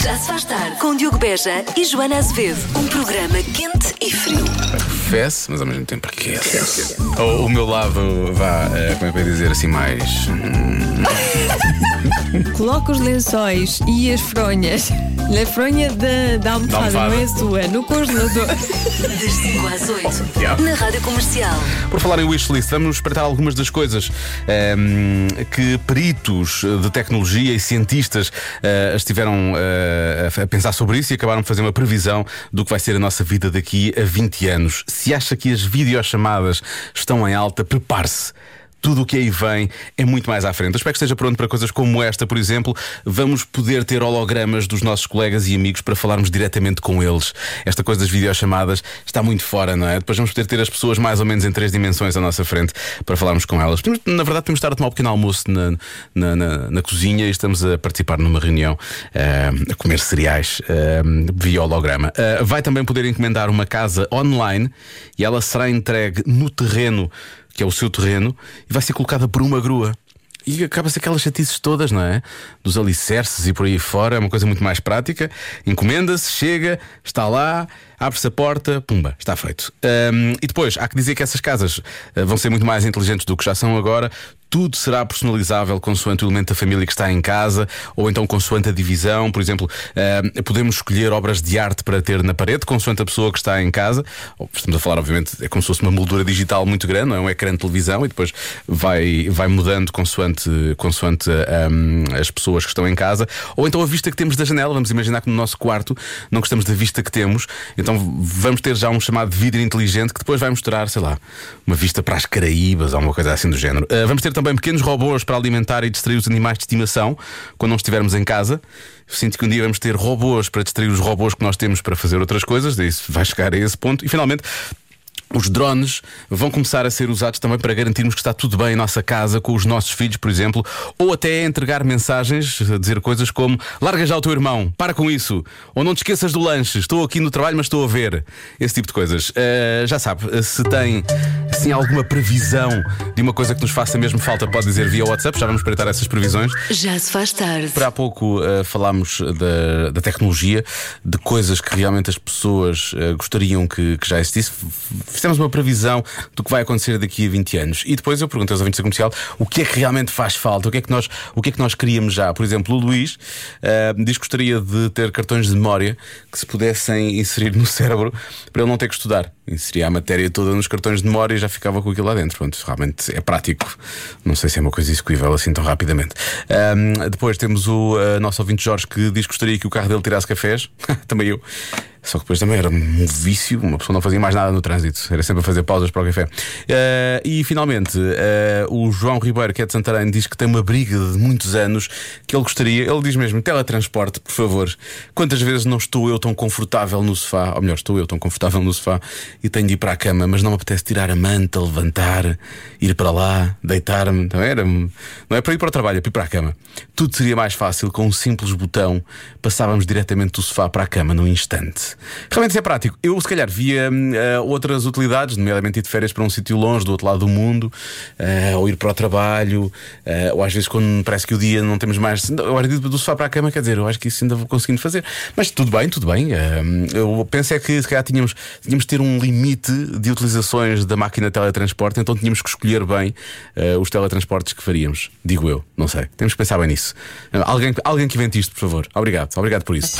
Já se faz tarde com Diogo Beja e Joana Azevedo. Um programa quente e frio. Fesse, mas ao mesmo tempo aquece. O, o meu lado, vá, eh, como é que eu ia dizer assim, mais. hum, Coloca os lençóis e as fronhas na fronha da, da almofada, Da almofada. não é sua, no congelador. Das 5 às 8. Yeah. Na Rádio Comercial. Por falar em wishlist, vamos espreitar algumas das coisas ehm, que peritos de tecnologia e cientistas eh, estiveram eh, a pensar sobre isso e acabaram de fazer uma previsão do que vai ser a nossa vida daqui a 20 anos. Se acha que as videochamadas estão em alta, prepare-se. Tudo o que aí vem é muito mais à frente. Eu espero que esteja pronto para coisas como esta, por exemplo. Vamos poder ter hologramas dos nossos colegas e amigos para falarmos diretamente com eles. Esta coisa das videochamadas está muito fora, não é? Depois vamos poder ter as pessoas mais ou menos em três dimensões à nossa frente para falarmos com elas. Na verdade, temos de estar a tomar um pequeno almoço na, na, na- na cozinha e estamos a participar numa reunião eh, a comer cereais eh, via holograma. Eh, vai também poder encomendar uma casa online e ela será entregue no terreno que é o seu terreno, e vai ser colocada por uma grua. E acaba-se aquelas chatices todas, não é? Dos alicerces e por aí fora, é uma coisa muito mais prática. Encomenda-se, chega, está lá, abre-se a porta, pumba, está feito. Ahm, e depois, há que dizer que essas casas ah, vão ser muito mais inteligentes do que já são agora. Tudo será personalizável consoante o elemento da família que está em casa, ou então consoante a divisão. Por exemplo, ahm, podemos escolher obras de arte para ter na parede, consoante a pessoa que está em casa. Ou, Estamos a falar, obviamente, é como se fosse uma moldura digital muito grande, não é um ecrã de televisão, e depois vai, vai mudando consoante, consoante ahm, as pessoas que estão em casa. Ou então a vista que temos da janela. Vamos imaginar que no nosso quarto não gostamos da vista que temos, então vamos ter já um chamado vidro inteligente que depois vai mostrar, sei lá, uma vista para as Caraíbas ou uma coisa assim do género. Ah, vamos ter também pequenos robôs para alimentar e distrair os animais de estimação quando não estivermos em casa. Sinto que um dia vamos ter robôs para distrair os robôs que nós temos para fazer outras coisas, isso vai chegar a esse ponto. E finalmente. Os drones vão começar a ser usados também para garantirmos que está tudo bem em nossa casa, com os nossos filhos, por exemplo, ou até entregar mensagens, dizer coisas como larga já o teu irmão, para com isso, ou não te esqueças do lanche, estou aqui no trabalho, mas estou a ver. Esse tipo de coisas. Eh, já sabe, se tem assim, alguma previsão de uma coisa que nos faça mesmo falta, pode dizer via WhatsApp, já vamos espreitar essas previsões. Já se faz tarde. Para há pouco eh, falámos da, da tecnologia, de coisas que realmente as pessoas eh, gostariam que, que já existisse. Fizemos uma previsão do que vai acontecer daqui a 20 anos. E depois eu perguntei aos ouvintes da comercial o que é que realmente faz falta, o que é que nós, o que é que nós queríamos já. Por exemplo, o Luís eh, diz que gostaria de ter cartões de memória que se pudessem inserir no cérebro para ele não ter que estudar. Inseria a matéria toda nos cartões de memória e já ficava com aquilo lá dentro. Pronto, realmente é prático. Não sei se é uma coisa execuível assim tão rapidamente. Ahm, depois temos o ah, nosso ouvinte Jorge que diz que gostaria que o carro dele tirasse cafés. também eu. Só que depois também era um vício, uma pessoa não fazia mais nada no trânsito, era sempre a fazer pausas para o café. Ah, e finalmente, ah, o João Ribeiro, que é de Santarém, diz que tem uma briga de muitos anos que ele gostaria, ele diz mesmo: teletransporte, por favor. Quantas vezes não estou eu tão confortável no sofá, ou melhor, estou eu tão confortável no sofá e tenho de ir para a cama, mas não me apetece tirar a manta, levantar, ir para lá, deitar-me. Era, não é para ir para o trabalho, é para ir para a cama. Tudo seria mais fácil com um simples botão, passávamos diretamente do sofá para a cama num instante. Realmente isso é prático. Eu, se calhar, via hum, eh, outras utilidades, nomeadamente ir de férias para um sítio longe, do outro lado do mundo, eh, ou ir para o trabalho, eh, ou às vezes quando parece que o dia não temos mais. Eu acho que do sofá para a cama, quer dizer, eu acho que isso ainda vou conseguindo fazer. Mas tudo bem, tudo bem. Eh, eu penso é que se calhar tínhamos, tínhamos de ter um limite de utilizações da máquina de teletransporte, então tínhamos que escolher bem os teletransportes que faríamos. Digo eu, não sei. Temos que pensar bem nisso. Alguém, alguém que invente isto, por favor. Obrigado, obrigado por isso.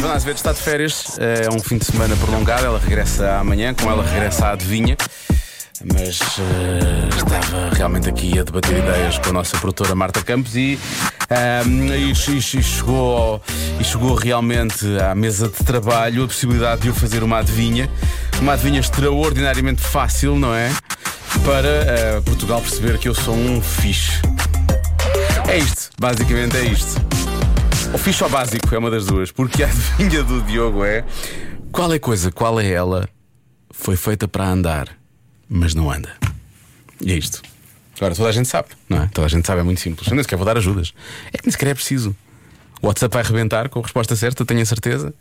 Joana Azevedo está de férias, é um fim de semana prolongado. Ela regressa amanhã, com ela regressa a adivinha. Mas eh, estava realmente aqui a debater ideias com a nossa produtora Marta Campos e, ehm, e, e- chegou, e chegou realmente à mesa de trabalho a possibilidade de eu fazer uma adivinha. Uma adivinha extraordinariamente fácil, não é? Para eh, Portugal perceber que eu sou um fixe. É isto, basicamente é isto. Ou básico é uma das duas, porque a adivinha do Diogo é qual é coisa, qual é ela, foi feita para andar, mas não anda. E é isto. Agora toda a gente sabe, não é? Toda a gente sabe, é muito simples. Eu nem sequer vou dar ajudas. É que nem sequer é preciso. O WhatsApp vai arrebentar com a resposta certa, tenho a certeza.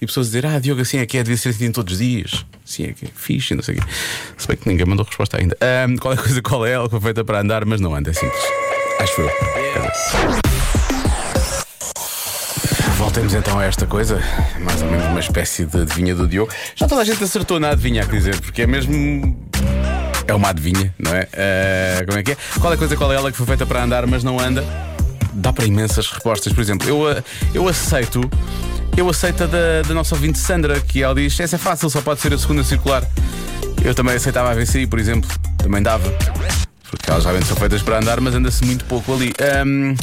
E pessoas dizer, ah, Diogo, assim é que é, devia ser assim todos os dias. Assim é que é, fixe, não sei o quê. Se bem que ninguém mandou resposta ainda. Ahm, qual é a coisa, qual é ela, foi feita para andar, mas não anda, é simples. Acho eu. Volta Voltemos então a esta coisa, mais ou menos uma espécie de adivinha do Diogo. Já toda a gente acertou na adivinha, a dizer, porque é mesmo. É uma adivinha, não é? Eh, como é que é? Qual é a coisa, qual é ela que foi feita para andar, mas não anda? Dá para imensas respostas. Por exemplo, eu, eh, eu aceito. Eu aceito a da, da nossa ouvinte Sandra, que ela diz: essa é fácil, só pode ser a segunda circular. Eu também aceitava a VCI, por exemplo, também dava. Porque elas realmente são feitas para andar, mas anda-se muito pouco ali. Ahm,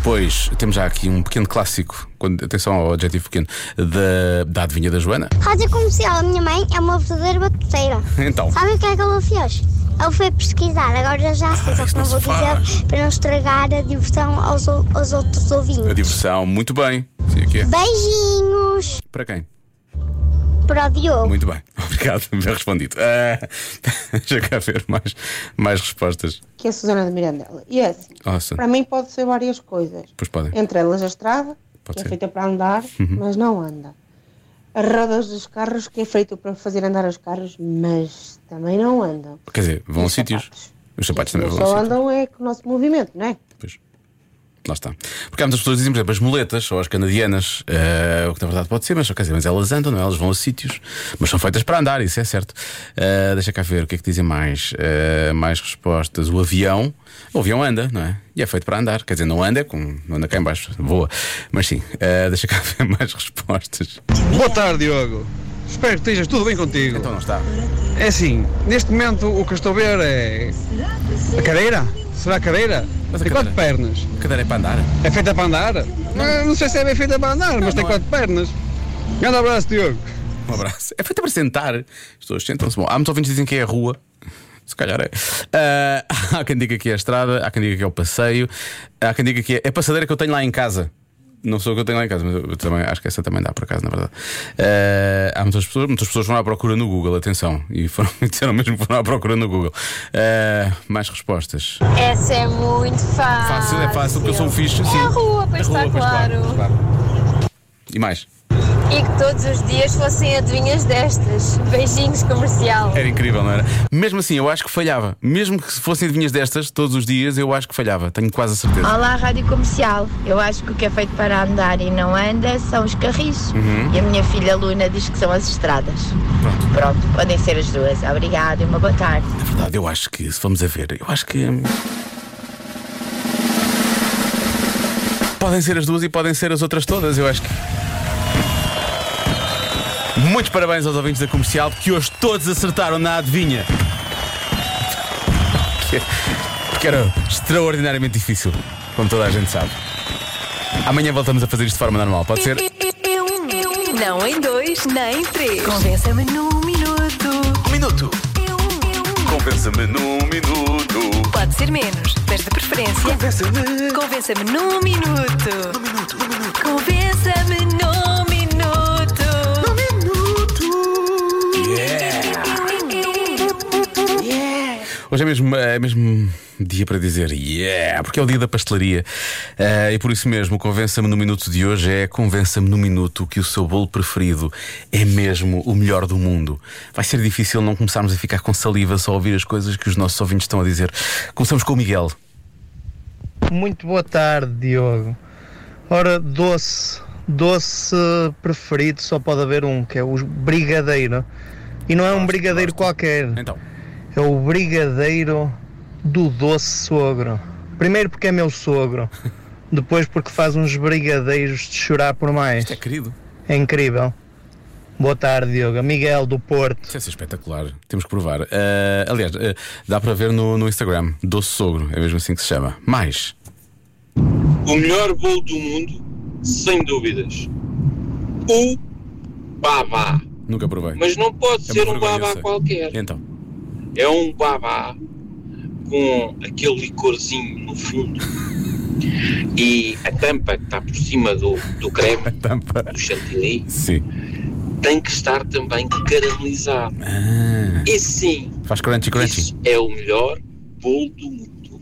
depois temos já aqui um pequeno clássico, quando, atenção ao adjetivo pequeno, da, da adivinha da Joana. Rádio comercial, a minha mãe é uma verdadeira batuteira. Então. Sabe o que é que ela fez? Ela foi pesquisar, agora já sei, só isso que não não vou faz. dizer para não estragar a diversão aos, aos outros A ouvintes. diversão, muito bem. Sim, aqui é. Beijinhos Para quem? Para o Diogo. Muito bem, obrigado, bem respondido. Ah, deixa cá ver mais, mais respostas. que é a Susana de Mirandela. E é assim, Nossa, para mim pode ser várias coisas. pois podem. Entre elas a estrada, Pode que ser. é feita para andar, mas não anda. As rodas dos carros, que é feito para fazer andar os carros, mas também não andam. Quer dizer, vão E a os sítios. Os sapatos também vão a só sítios. andam é com o nosso movimento, não é? Pois. Lá está. Porque há muitas pessoas que dizem, por exemplo, as muletas ou as canadianas, eh, o que na verdade pode ser, mas, quer dizer, mas elas andam, não é? elas vão a sítios, mas são feitas para andar, isso é certo. Eh, deixa cá ver o que é que dizem mais. Eh, mais respostas. O avião, o avião anda, não é? E é feito para andar, quer dizer, não anda, é com, não anda cá em baixo, voa. Mas sim, deixa cá ver mais respostas. Boa tarde, Diogo. Espero que estejas tudo bem contigo. Então não está. É assim, neste momento o que estou a ver é. A cadeira? Será a cadeira? Mas a tem quatro pernas. A cadeira é para andar. É feita para andar? Não, não sei se é bem feita para andar, mas tem não é. quatro pernas. Grande abraço, Diogo. Um abraço. É feita para sentar. As pessoas sentam-se. Bom, há muitos ouvintes que dizem que é a rua. Se calhar é. Ah, há quem diga que é a estrada, há quem diga que é o passeio, há quem diga que é a passadeira que eu tenho lá em casa. Não sou o que eu tenho lá em casa, mas eu também acho que essa também dá por acaso, na verdade. Ah, há muitas pessoas, muitas pessoas foram à procura no Google, atenção, e foram, disseram mesmo que foram à procura no Google. Ah, mais respostas. Essa é muito fácil. Fácil, é fácil, porque eu sou um fixe. Sim. É a rua, pois A está pois claro. claro. E mais? E que todos os dias fossem adivinhas destas. Beijinhos comercial. Era incrível, não era? Mesmo assim, eu acho que falhava. Mesmo que se fossem adivinhas destas todos os dias, eu acho que falhava. Tenho quase a certeza. Olá, Rádio Comercial. Eu acho que o que é feito para andar e não anda são os carris. Uhum. E a minha filha Luna diz que são as estradas. Pronto, podem ser as duas. Obrigada e uma boa tarde. Na verdade, eu acho que, se vamos a ver, eu acho que. hum, Podem ser as duas e podem ser as outras todas, eu acho que. Muitos parabéns aos ouvintes da comercial, porque hoje todos acertaram na adivinha. Que- Porque era extraordinariamente difícil, como toda a gente sabe. Amanhã voltamos a fazer isto de forma normal, pode ser? Não em dois, nem em três. Convença-me num minuto. Um minuto. Eu, eu. Convença-me num minuto. Pode ser menos, mas de preferência. Convença-me. Convença-me num minuto. Num minuto, num minuto. Convença-me num mesmo, é mesmo dia para dizer yeah, porque é o dia da pastelaria. Eh, e por isso mesmo, Convença-me no Minuto de hoje é Convença-me no Minuto que o seu bolo preferido é mesmo o melhor do mundo. Vai ser difícil não começarmos a ficar com saliva só a ouvir as coisas que os nossos ouvintes estão a dizer. Começamos com o Miguel. Muito boa tarde, Diogo. Ora, doce, doce preferido só pode haver um, que é o brigadeiro. E não é um brigadeiro qualquer, Então, é o brigadeiro do doce sogro. Primeiro porque é meu sogro, depois porque faz uns brigadeiros de chorar por mais. é querido. É incrível. Boa tarde, Diogo. Miguel do Porto. Isso é espetacular. Temos que provar. Eh, aliás, eh, dá para ver no, no Instagram. Doce Sogro, é mesmo assim que se chama. Mais. O melhor bolo do mundo, sem dúvidas. O babá. Nunca provei. Mas não pode É ser um babá qualquer. Então, É um babá com aquele licorzinho no fundo. E a tampa que está por cima do, do creme, tampa. do chantilly, Sim. tem que estar também caramelizado. Ah, E sim, faz crunchy crunchy. é o melhor bolo do mundo.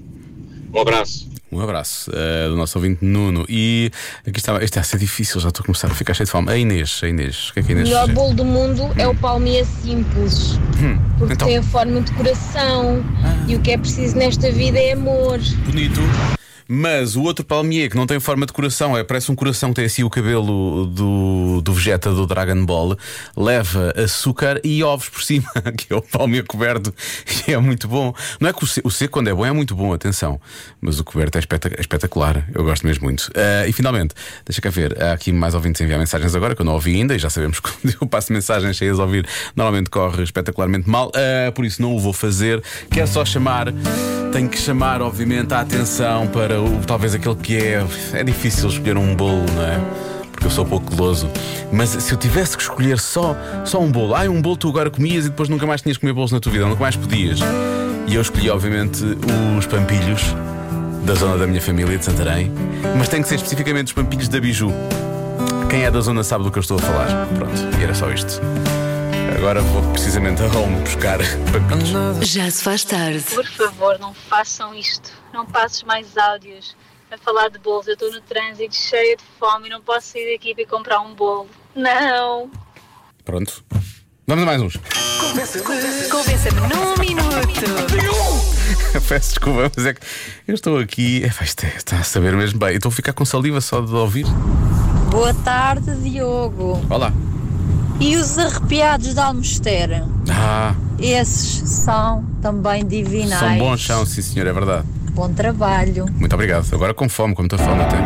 Um abraço. Um abraço eh, do nosso ouvinte Nuno. E aqui estava. Isto está a ser difícil, já estou a começar a ficar cheio de fome. A Inês, a Inês. O que é que a O Inês melhor bolo do mundo é o palmia simples, Hum, porque então, tem a forma de coração e o que é preciso nesta vida é amor. bonito. Mas o outro palmier que não tem forma de coração, é, parece um coração que tem assim o cabelo do, do Vegeta do Dragon Ball, leva açúcar e ovos por cima, que é o palmier coberto, e é muito bom. Não é que o seco, seco, quando é bom, é muito bom, atenção, mas o coberto é é espetacular, eu gosto mesmo muito. Ah, e finalmente, deixa cá ver, há aqui mais ouvintes a enviar mensagens agora, que eu não ouvi ainda, e já sabemos que eu passo mensagens cheias a ouvir, normalmente corre espetacularmente mal, Ah, por isso não o vou fazer. Quero só chamar, tenho que chamar, obviamente, a atenção para o, talvez aquele que é. É difícil escolher um bolo, não é? Porque eu sou pouco goloso. Mas se eu tivesse que escolher só, só um bolo, ai, um bolo tu agora comias e depois nunca mais tinhas que comer bolos na tua vida, nunca mais podias. E eu escolhi, obviamente, os pampilhos da zona da minha família de Santarém, mas tem que ser especificamente os pampilhos da Biju. Quem é da zona sabe do que eu estou a falar. Pronto, e era só isto. Agora vou precisamente a Rome buscar pampilhos. Já se faz tarde. Por favor, não façam isto. Não passes mais áudios a falar de bolos. Eu estou no trânsito cheia de fome e não posso sair daqui para ir comprar um bolo. Não! Pronto. Vamos a mais uns. Convença-me num minuto. Peço desculpa, mas é que eu estou aqui. É, isto é- está a saber mesmo bem. Eu estou a ficar com saliva só de ouvir. Boa tarde, Diogo. Olá. E os arrepiados da Almostera? Ah, Esses são também divinais. são bons chão, sim senhor, é verdade. Bom trabalho. Muito obrigado. Agora com fome, com muita fome até.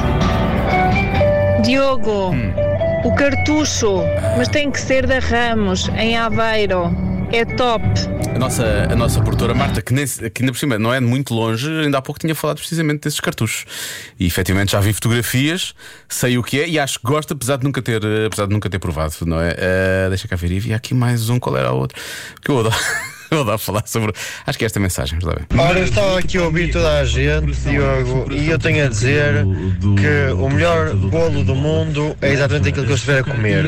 Diogo, o cartucho, mas tem que ser da Ramos, em Aveiro. É top. A nossa, a nossa produtora Marta, que, nem, que ainda por cima não é muito longe, ainda há pouco tinha falado precisamente desses cartuchos. E efetivamente já vi fotografias, sei o que é e acho que gosto, apesar de nunca ter, apesar de nunca ter provado, não é? Eh, deixa cá ver. E havia aqui mais um, qual era o outro? Que eu adoro, eu adoro falar sobre. Acho que é esta mensagem, lá ver. Ora, eu estava aqui a ouvir toda a gente, Diogo, e eu tenho a dizer que o melhor bolo do mundo é exatamente aquilo que eu estiver a comer.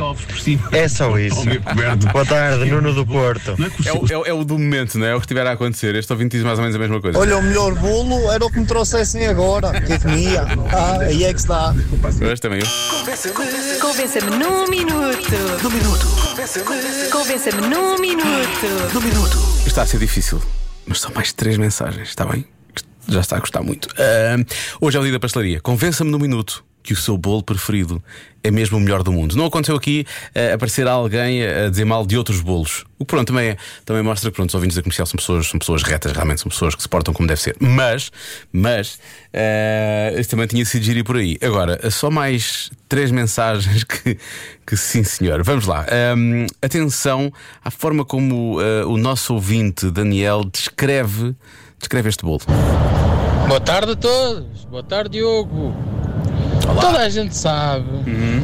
É só isso. Boa tarde, Nuno do Porto. É o, é o- é o do momento, não é? É o que estiver a acontecer. Este ouvinte diz mais ou menos a mesma coisa. Olha, o melhor bolo era o que me trouxessem agora, que comia. Ah, aí é que está. Mas também eu. Convença-me num minuto. Num minuto. Convença-me num minuto. Num minuto. Isto está a ser difícil, mas são mais três mensagens, está bem? Já está a gostar muito. Ahm, hoje é o dia da pastelaria. Convença-me num minuto que o seu bolo preferido é mesmo o melhor do mundo. Não aconteceu aqui eh, aparecer alguém a dizer mal de outros bolos. O que pronto também, é- também mostra que pronto, os ouvintes da comercial são pessoas, são pessoas retas, realmente são pessoas que se portam como deve ser. Mas, mas, isso também tinha sido giro ir por aí. Agora, só mais três mensagens que, que sim, senhor. Vamos lá. Ahm, atenção à forma como eh, o nosso ouvinte Daniel descreve, descreve este bolo. Boa tarde a todos. Boa tarde, Diogo. Toda a gente sabe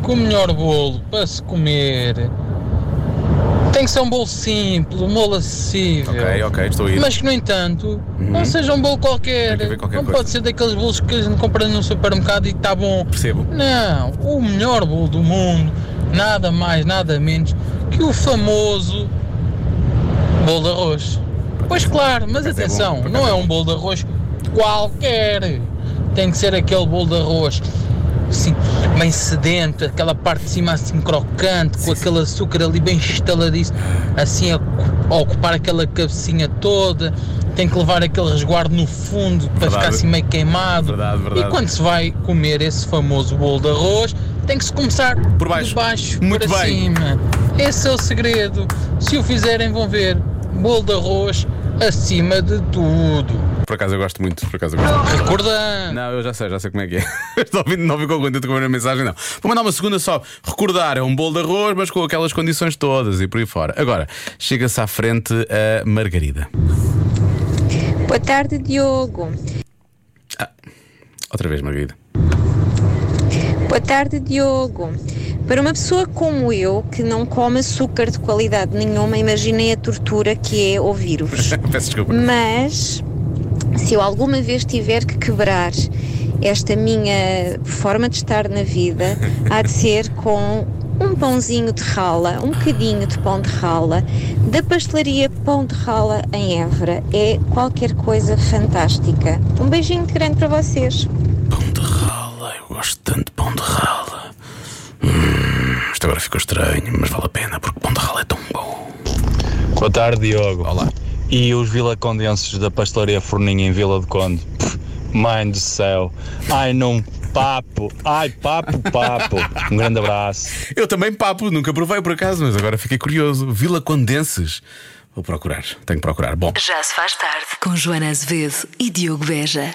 que o melhor bolo para se comer tem que ser um bolo simples, um bolo acessível. Ok, ok, estou a ir. Mas que, no entanto, não seja um bolo qualquer. Qualquer não coisa. pode ser daqueles bolos que a gente compra no supermercado e está bom. Percebo. Não, o melhor bolo do mundo, nada mais, nada menos que o famoso bolo de arroz. Pois claro, mas acaso é atenção, por não é é um bolo de arroz qualquer. Tem que ser aquele bolo de arroz assim, bem sedento, aquela parte de cima assim crocante, com aquele açúcar ali bem estaladiço, assim a, a ocupar aquela cabecinha toda. Tem que levar aquele resguardo no fundo para Verdade. ficar assim meio queimado. Verdade, verdade. E quando se vai comer esse famoso bolo de arroz, tem que se começar Por baixo. de baixo Muito para bem. cima. Esse é o segredo. Se o fizerem, vão ver bolo de arroz acima de tudo. Por acaso eu gosto muito, por acaso eu gosto. Recordando. Não, eu já sei, já sei como é que é. Estou ouvindo, não ficou contente com a primeira mensagem, não. Vou mandar uma segunda só. Recordar é um bolo de arroz, mas com aquelas condições todas e por aí fora. Agora, chega-se à frente a Margarida. Boa tarde, Diogo. Outra vez, Margarida. Boa tarde, Diogo. Para uma pessoa como eu, que não come açúcar de qualidade nenhuma, imaginei a tortura que é ouvir-vos. Peço desculpa. Mas, se eu alguma vez tiver que quebrar esta minha forma de estar na vida, há de ser com um pãozinho de rala, um bocadinho de pão de rala, da pastelaria Pão de Rala em Évora. É qualquer coisa fantástica. Um beijinho grande para vocês. Rala, eu gosto tanto de pão de rala. Hum, isto agora ficou estranho, mas vale a pena porque pão de rala é tão bom. Boa tarde, Diogo. Olá. E os vilacondenses da pastelaria Forninha em Vila de Conde? Pff, Mãe do céu. Ai, não papo. Ai, papo, papo. Um grande abraço. Eu também papo, nunca provei por acaso, mas agora fiquei curioso. Vila Condenses. Vou procurar, tenho que procurar. Bom. Já se faz tarde com Joana Azevedo e Diogo Beja.